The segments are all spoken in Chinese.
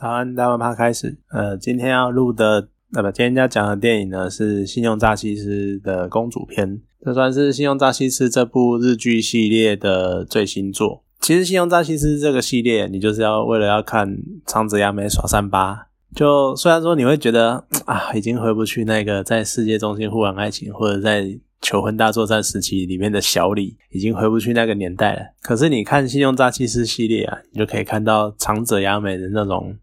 早安，大碗趴开始。呃，今天要录的，那么今天要讲的电影呢是《信用诈欺师》的公主篇，这算是《信用诈欺师》这部日剧系列的最新作。其实《信用诈欺师》这个系列，你就是要为了要看长泽雅美耍三八。就虽然说你会觉得啊，已经回不去那个在世界中心互玩爱情，或者在求婚大作战时期里面的小李，已经回不去那个年代了。可是你看《信用诈欺师》系列啊，你就可以看到长泽雅美的那种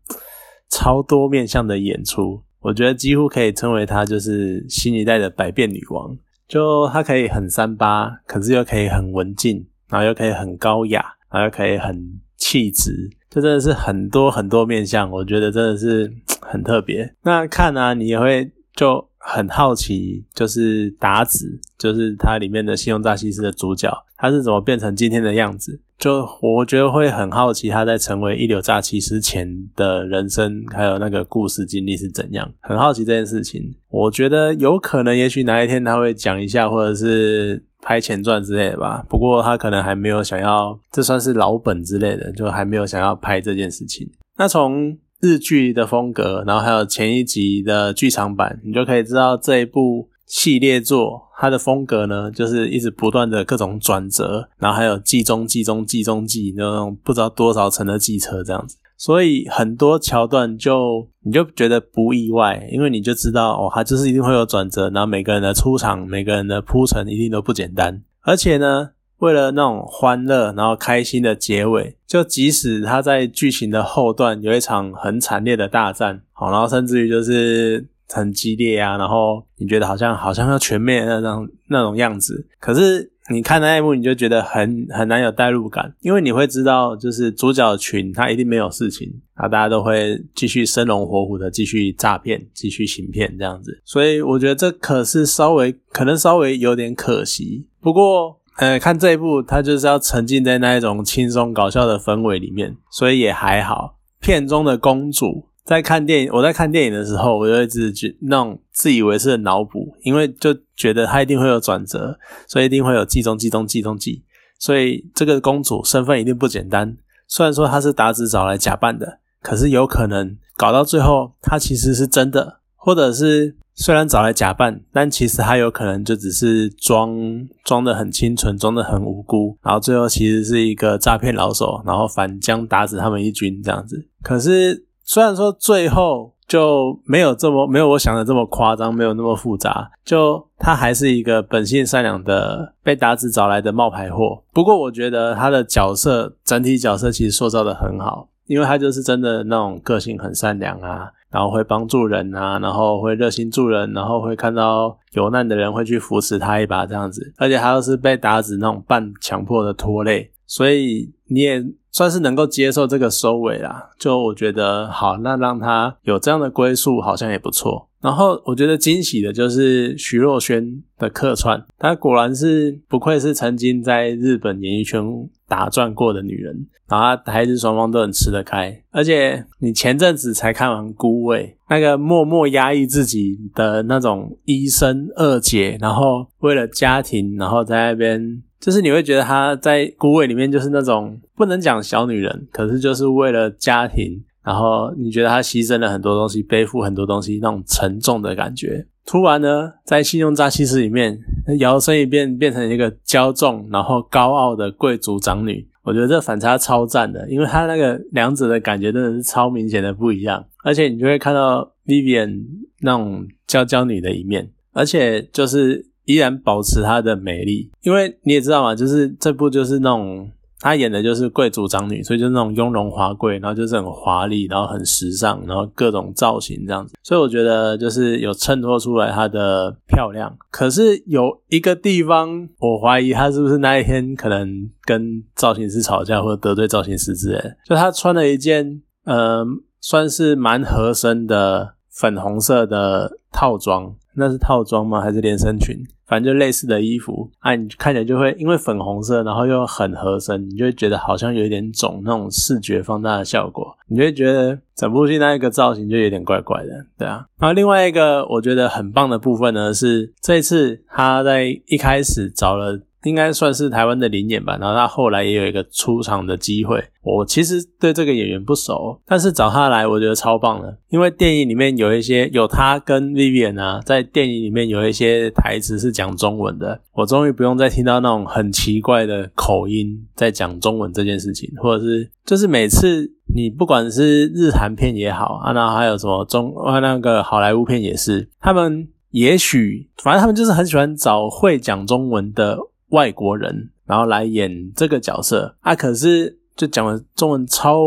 超多面向的演出。我觉得几乎可以称为她就是新一代的百变女王。就她可以很三八，可是又可以很文静，然后又可以很高雅，然后又可以很气质。这真的是很多很多面相，我觉得真的是很特别。那看啊，你也会就很好奇，就是达子，就是它里面的信用诈欺师的主角，他是怎么变成今天的样子？就我觉得会很好奇，他在成为一流诈欺师前的人生，还有那个故事经历是怎样？很好奇这件事情。我觉得有可能，也许哪一天他会讲一下，或者是。拍前传之类的吧，不过他可能还没有想要，这算是老本之类的，就还没有想要拍这件事情。那从日剧的风格，然后还有前一集的剧场版，你就可以知道这一部系列作它的风格呢，就是一直不断的各种转折，然后还有计中计中计中计那种不知道多少层的计车这样子。所以很多桥段就你就觉得不意外，因为你就知道哦，它就是一定会有转折，然后每个人的出场、每个人的铺陈一定都不简单。而且呢，为了那种欢乐然后开心的结尾，就即使他在剧情的后段有一场很惨烈的大战，好，然后甚至于就是很激烈啊，然后你觉得好像好像要全灭那种那种样子，可是。你看那一幕，你就觉得很很难有代入感，因为你会知道，就是主角群他一定没有事情，啊，大家都会继续生龙活虎的继续诈骗、继续行骗这样子，所以我觉得这可是稍微可能稍微有点可惜。不过，呃，看这一部，他就是要沉浸在那一种轻松搞笑的氛围里面，所以也还好。片中的公主。在看电影，我在看电影的时候，我就一直觉那种自以为是的脑补，因为就觉得他一定会有转折，所以一定会有计中计中计中计，所以这个公主身份一定不简单。虽然说她是达子找来假扮的，可是有可能搞到最后，她其实是真的，或者是虽然找来假扮，但其实他有可能就只是装装的很清纯，装的很无辜，然后最后其实是一个诈骗老手，然后反将打死他们一军这样子。可是。虽然说最后就没有这么没有我想的这么夸张，没有那么复杂，就他还是一个本性善良的被打死找来的冒牌货。不过我觉得他的角色整体角色其实塑造的很好，因为他就是真的那种个性很善良啊，然后会帮助人啊，然后会热心助人，然后会看到有难的人会去扶持他一把这样子，而且他又是被打死那种半强迫的拖累，所以你也。算是能够接受这个收尾啦，就我觉得好，那让他有这样的归宿好像也不错。然后我觉得惊喜的就是徐若瑄的客串，她果然是不愧是曾经在日本演艺圈打转过的女人，然后台日双方都很吃得开。而且你前阵子才看完《孤味》，那个默默压抑自己的那种医生二姐，然后为了家庭，然后在那边。就是你会觉得她在孤味里面就是那种不能讲小女人，可是就是为了家庭，然后你觉得她牺牲了很多东西，背负很多东西那种沉重的感觉。突然呢，在信用诈欺师里面摇身一变变成一个骄纵然后高傲的贵族长女，我觉得这反差超赞的，因为她那个两者的感觉真的是超明显的不一样，而且你就会看到 Vivian 那种娇娇女的一面，而且就是。依然保持她的美丽，因为你也知道嘛，就是这部就是那种她演的就是贵族长女，所以就是那种雍容华贵，然后就是很华丽，然后很时尚，然后各种造型这样子，所以我觉得就是有衬托出来她的漂亮。可是有一个地方，我怀疑她是不是那一天可能跟造型师吵架，或者得罪造型师之类，就她穿了一件呃，算是蛮合身的粉红色的套装，那是套装吗？还是连身裙？反正就类似的衣服，啊，你看起来就会因为粉红色，然后又很合身，你就会觉得好像有一点肿那种视觉放大的效果，你就会觉得整部戏那一个造型就有点怪怪的，对啊。然后另外一个我觉得很棒的部分呢，是这一次他在一开始找了。应该算是台湾的灵演吧。然后他后来也有一个出场的机会。我其实对这个演员不熟，但是找他来，我觉得超棒的。因为电影里面有一些有他跟 Vivian 啊，在电影里面有一些台词是讲中文的，我终于不用再听到那种很奇怪的口音在讲中文这件事情，或者是就是每次你不管是日韩片也好啊，然后还有什么中啊那个好莱坞片也是，他们也许反正他们就是很喜欢找会讲中文的外国人，然后来演这个角色啊，可是。就讲的中文超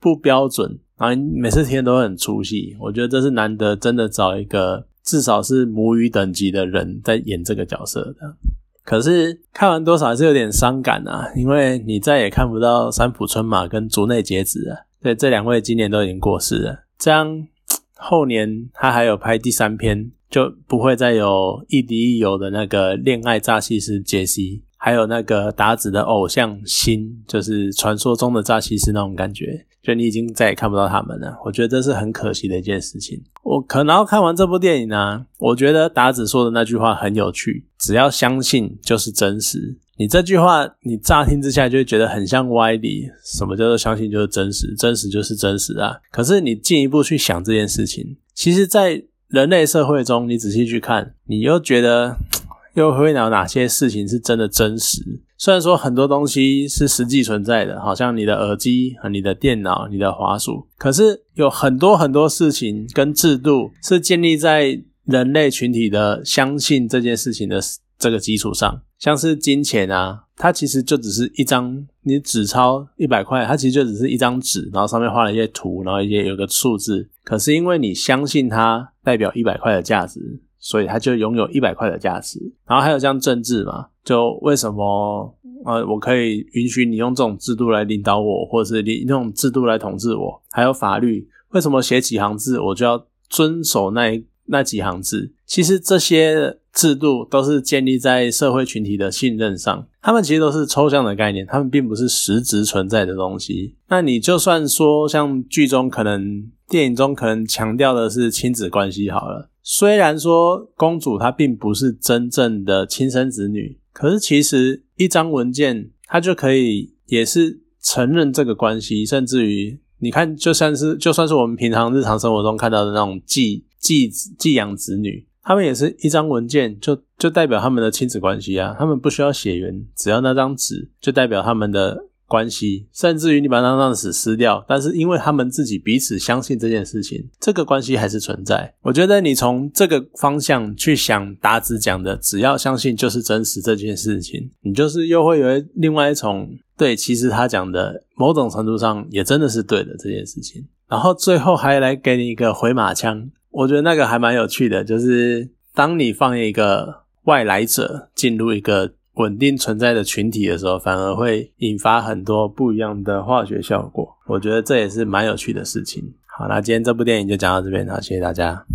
不标准，然后每次听都很出戏。我觉得这是难得真的找一个至少是母语等级的人在演这个角色的。可是看完多少还是有点伤感啊，因为你再也看不到三浦春马跟竹内结子了。对，这两位今年都已经过世了。这样后年他还有拍第三篇，就不会再有亦敌亦友的那个恋爱诈欺师杰西。还有那个达子的偶像星，就是传说中的诈欺师那种感觉，就你已经再也看不到他们了。我觉得这是很可惜的一件事情。我可能要看完这部电影呢，我觉得达子说的那句话很有趣：只要相信就是真实。你这句话，你乍听之下就会觉得很像歪理。什么叫做相信就是真实？真实就是真实啊！可是你进一步去想这件事情，其实，在人类社会中，你仔细去看，你又觉得。又会有哪些事情是真的真实？虽然说很多东西是实际存在的，好像你的耳机和你的电脑、你的滑鼠，可是有很多很多事情跟制度是建立在人类群体的相信这件事情的这个基础上。像是金钱啊，它其实就只是一张你纸钞一百块，它其实就只是一张纸，然后上面画了一些图，然后一些有个数字。可是因为你相信它代表一百块的价值。所以它就拥有一百块的价值，然后还有像政治嘛，就为什么呃，我可以允许你用这种制度来领导我，或者是你用制度来统治我？还有法律，为什么写几行字我就要遵守那一那几行字？其实这些制度都是建立在社会群体的信任上，他们其实都是抽象的概念，他们并不是实质存在的东西。那你就算说像剧中可能、电影中可能强调的是亲子关系好了。虽然说公主她并不是真正的亲生子女，可是其实一张文件它就可以也是承认这个关系，甚至于你看，就算是就算是我们平常日常生活中看到的那种寄寄寄养子女，他们也是一张文件就就代表他们的亲子关系啊，他们不需要血缘，只要那张纸就代表他们的。关系，甚至于你把那张纸撕掉，但是因为他们自己彼此相信这件事情，这个关系还是存在。我觉得你从这个方向去想达子讲的，只要相信就是真实这件事情，你就是又会有另外一种对，其实他讲的某种程度上也真的是对的这件事情。然后最后还来给你一个回马枪，我觉得那个还蛮有趣的，就是当你放一个外来者进入一个。稳定存在的群体的时候，反而会引发很多不一样的化学效果。我觉得这也是蛮有趣的事情。好，那今天这部电影就讲到这边，好，谢谢大家。